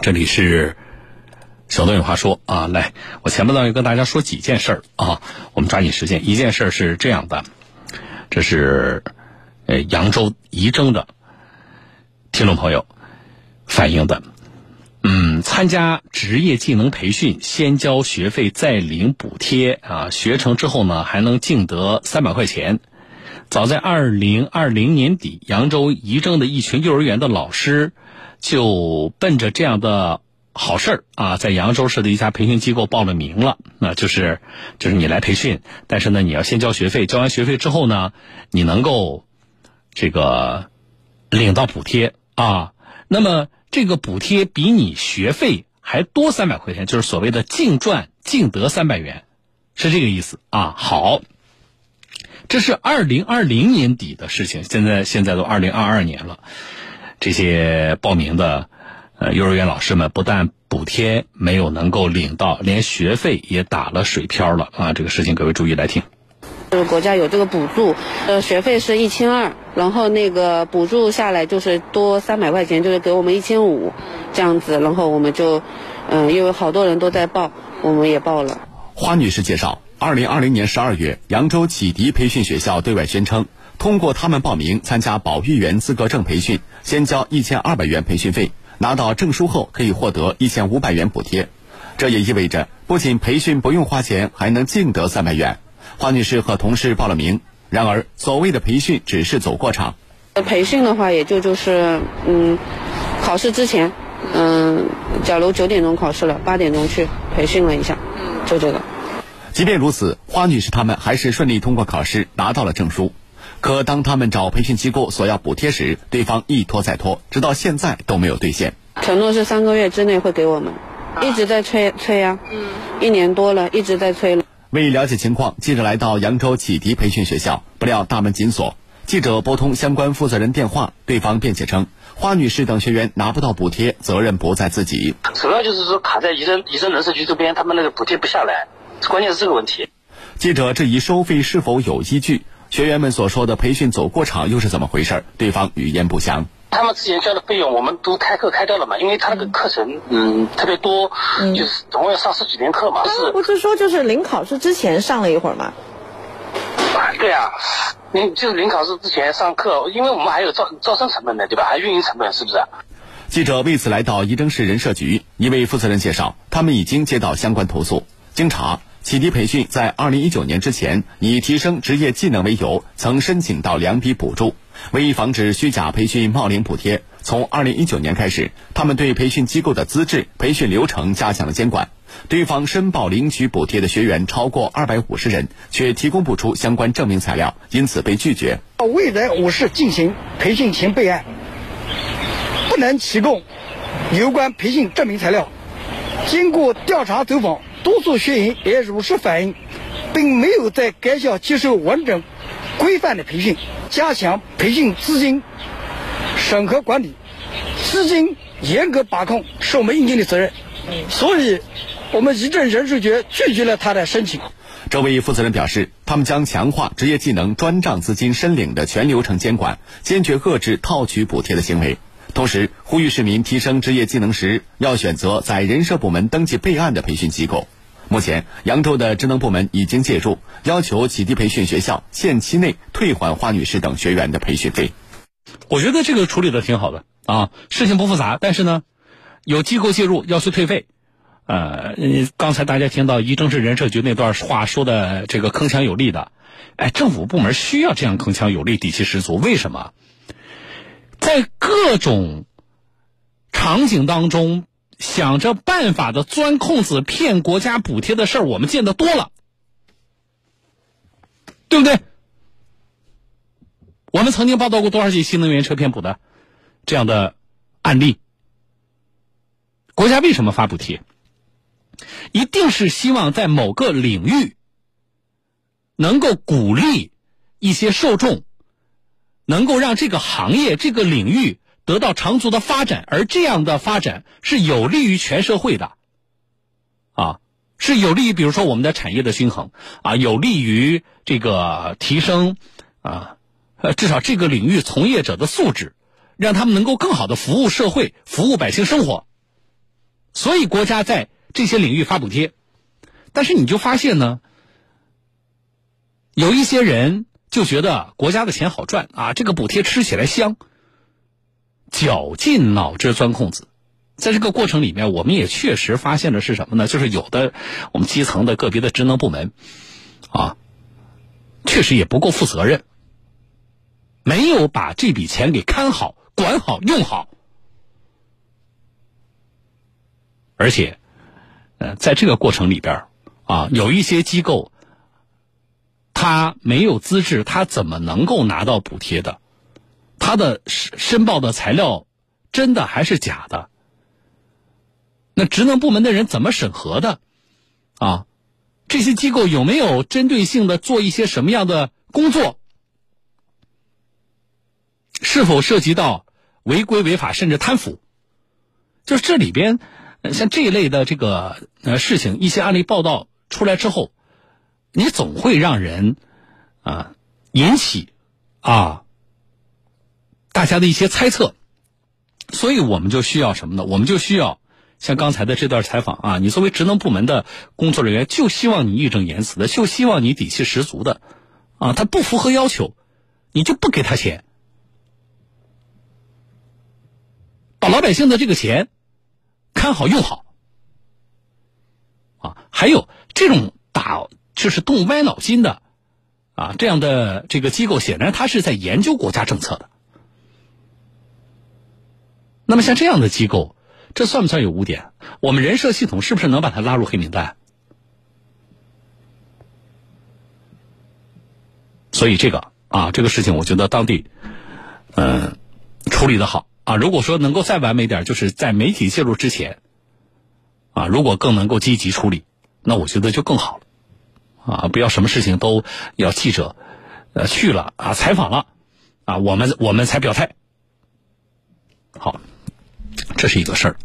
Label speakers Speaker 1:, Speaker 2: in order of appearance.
Speaker 1: 这里是小东有话说啊，来，我前半段要跟大家说几件事儿啊，我们抓紧时间。一件事儿是这样的，这是呃扬州仪征的听众朋友反映的，嗯，参加职业技能培训，先交学费再领补贴啊，学成之后呢还能净得三百块钱。早在二零二零年底，扬州仪征的一群幼儿园的老师就奔着这样的好事儿啊，在扬州市的一家培训机构报了名了。那就是就是你来培训，但是呢，你要先交学费，交完学费之后呢，你能够这个领到补贴啊。那么这个补贴比你学费还多三百块钱，就是所谓的净赚净得三百元，是这个意思啊。好。这是二零二零年底的事情，现在现在都二零二二年了。这些报名的呃幼儿园老师们，不但补贴没有能够领到，连学费也打了水漂了啊！这个事情各位注意来听。
Speaker 2: 就是国家有这个补助，呃，学费是一千二，然后那个补助下来就是多三百块钱，就是给我们一千五这样子，然后我们就嗯，因为好多人都在报，我们也报了。
Speaker 3: 花女士介绍。二零二零年十二月，扬州启迪培训学校对外宣称，通过他们报名参加保育员资格证培训，先交一千二百元培训费，拿到证书后可以获得一千五百元补贴。这也意味着，不仅培训不用花钱，还能净得三百元。花女士和同事报了名，然而所谓的培训只是走过场。
Speaker 2: 培训的话，也就就是嗯，考试之前，嗯，假如九点钟考试了，八点钟去培训了一下，就这个。
Speaker 3: 即便如此，花女士他们还是顺利通过考试，拿到了证书。可当他们找培训机构索要补贴时，对方一拖再拖，直到现在都没有兑现。
Speaker 2: 承诺是三个月之内会给我们，一直在催催呀，嗯，一年多了，一直在催了。
Speaker 3: 为了解情况，记者来到扬州启迪培训学校，不料大门紧锁。记者拨通相关负责人电话，对方辩解称，花女士等学员拿不到补贴，责任不在自己。
Speaker 4: 主要就是说卡在宜征宜征人社局这边，他们那个补贴不下来。关键是这个问题。
Speaker 3: 记者质疑收费是否有依据？学员们所说的培训走过场又是怎么回事？对方语焉不详。
Speaker 4: 他们之前交的费用我们都开课开掉了嘛？因为他那个课程嗯特别多，就是总共要上十几天课嘛。
Speaker 5: 是不是说就是临考试之前上了一会儿吗？
Speaker 4: 对啊，临就是临考试之前上课，因为我们还有招招生成本的，对吧？还有运营成本，是不是？
Speaker 3: 记者为此来到仪征市人社局，一位负责人介绍，他们已经接到相关投诉。经查，启迪培训在二零一九年之前以提升职业技能为由，曾申请到两笔补助。为防止虚假培训冒领补贴，从二零一九年开始，他们对培训机构的资质、培训流程加强了监管。对方申报领取补贴的学员超过二百五十人，却提供不出相关证明材料，因此被拒绝。
Speaker 6: 未在我市进行培训前备案，不能提供有关培训证明材料。经过调查走访。多数学员也如实反映，并没有在该校接受完整、规范的培训，加强培训资金审核管理，资金严格把控是我们应尽的责任。所以，我们仪征人社局拒绝了他的申请。
Speaker 3: 这位负责人表示，他们将强化职业技能专账资金申领的全流程监管，坚决遏制套取补贴的行为。同时，呼吁市民提升职业技能时，要选择在人社部门登记备案的培训机构。目前，扬州的职能部门已经介入，要求启迪培训学校限期内退还花女士等学员的培训费。
Speaker 1: 我觉得这个处理的挺好的啊，事情不复杂，但是呢，有机构介入要求退费。呃，刚才大家听到仪征市人社局那段话说的这个铿锵有力的，哎，政府部门需要这样铿锵有力、底气十足。为什么？在各种场景当中。想着办法的钻空子骗国家补贴的事儿，我们见得多了，对不对？我们曾经报道过多少起新能源车骗补的这样的案例？国家为什么发补贴？一定是希望在某个领域能够鼓励一些受众，能够让这个行业、这个领域。得到长足的发展，而这样的发展是有利于全社会的，啊，是有利于比如说我们的产业的均衡，啊，有利于这个提升，啊，呃，至少这个领域从业者的素质，让他们能够更好的服务社会、服务百姓生活。所以国家在这些领域发补贴。但是你就发现呢，有一些人就觉得国家的钱好赚啊，这个补贴吃起来香，绞尽脑汁钻空子。在这个过程里面，我们也确实发现的是什么呢？就是有的我们基层的个别的职能部门，啊，确实也不够负责任，没有把这笔钱给看好、管好、用好，而且，呃，在这个过程里边啊，有一些机构，他没有资质，他怎么能够拿到补贴的？他的申申报的材料真的还是假的？那职能部门的人怎么审核的？啊，这些机构有没有针对性的做一些什么样的工作？是否涉及到违规违法甚至贪腐？就是这里边，像这一类的这个呃事情，一些案例报道出来之后，你总会让人啊引起啊大家的一些猜测，所以我们就需要什么呢？我们就需要。像刚才的这段采访啊，你作为职能部门的工作人员，就希望你义正言辞的，就希望你底气十足的，啊，他不符合要求，你就不给他钱，把老百姓的这个钱看好用好，啊，还有这种打就是动歪脑筋的，啊，这样的这个机构，显然他是在研究国家政策的。那么像这样的机构。这算不算有污点？我们人社系统是不是能把它拉入黑名单？所以这个啊，这个事情，我觉得当地嗯处理的好啊。如果说能够再完美点，就是在媒体介入之前啊，如果更能够积极处理，那我觉得就更好了啊。不要什么事情都要记者呃去了啊采访了啊，我们我们才表态。好。这是一个事儿啊。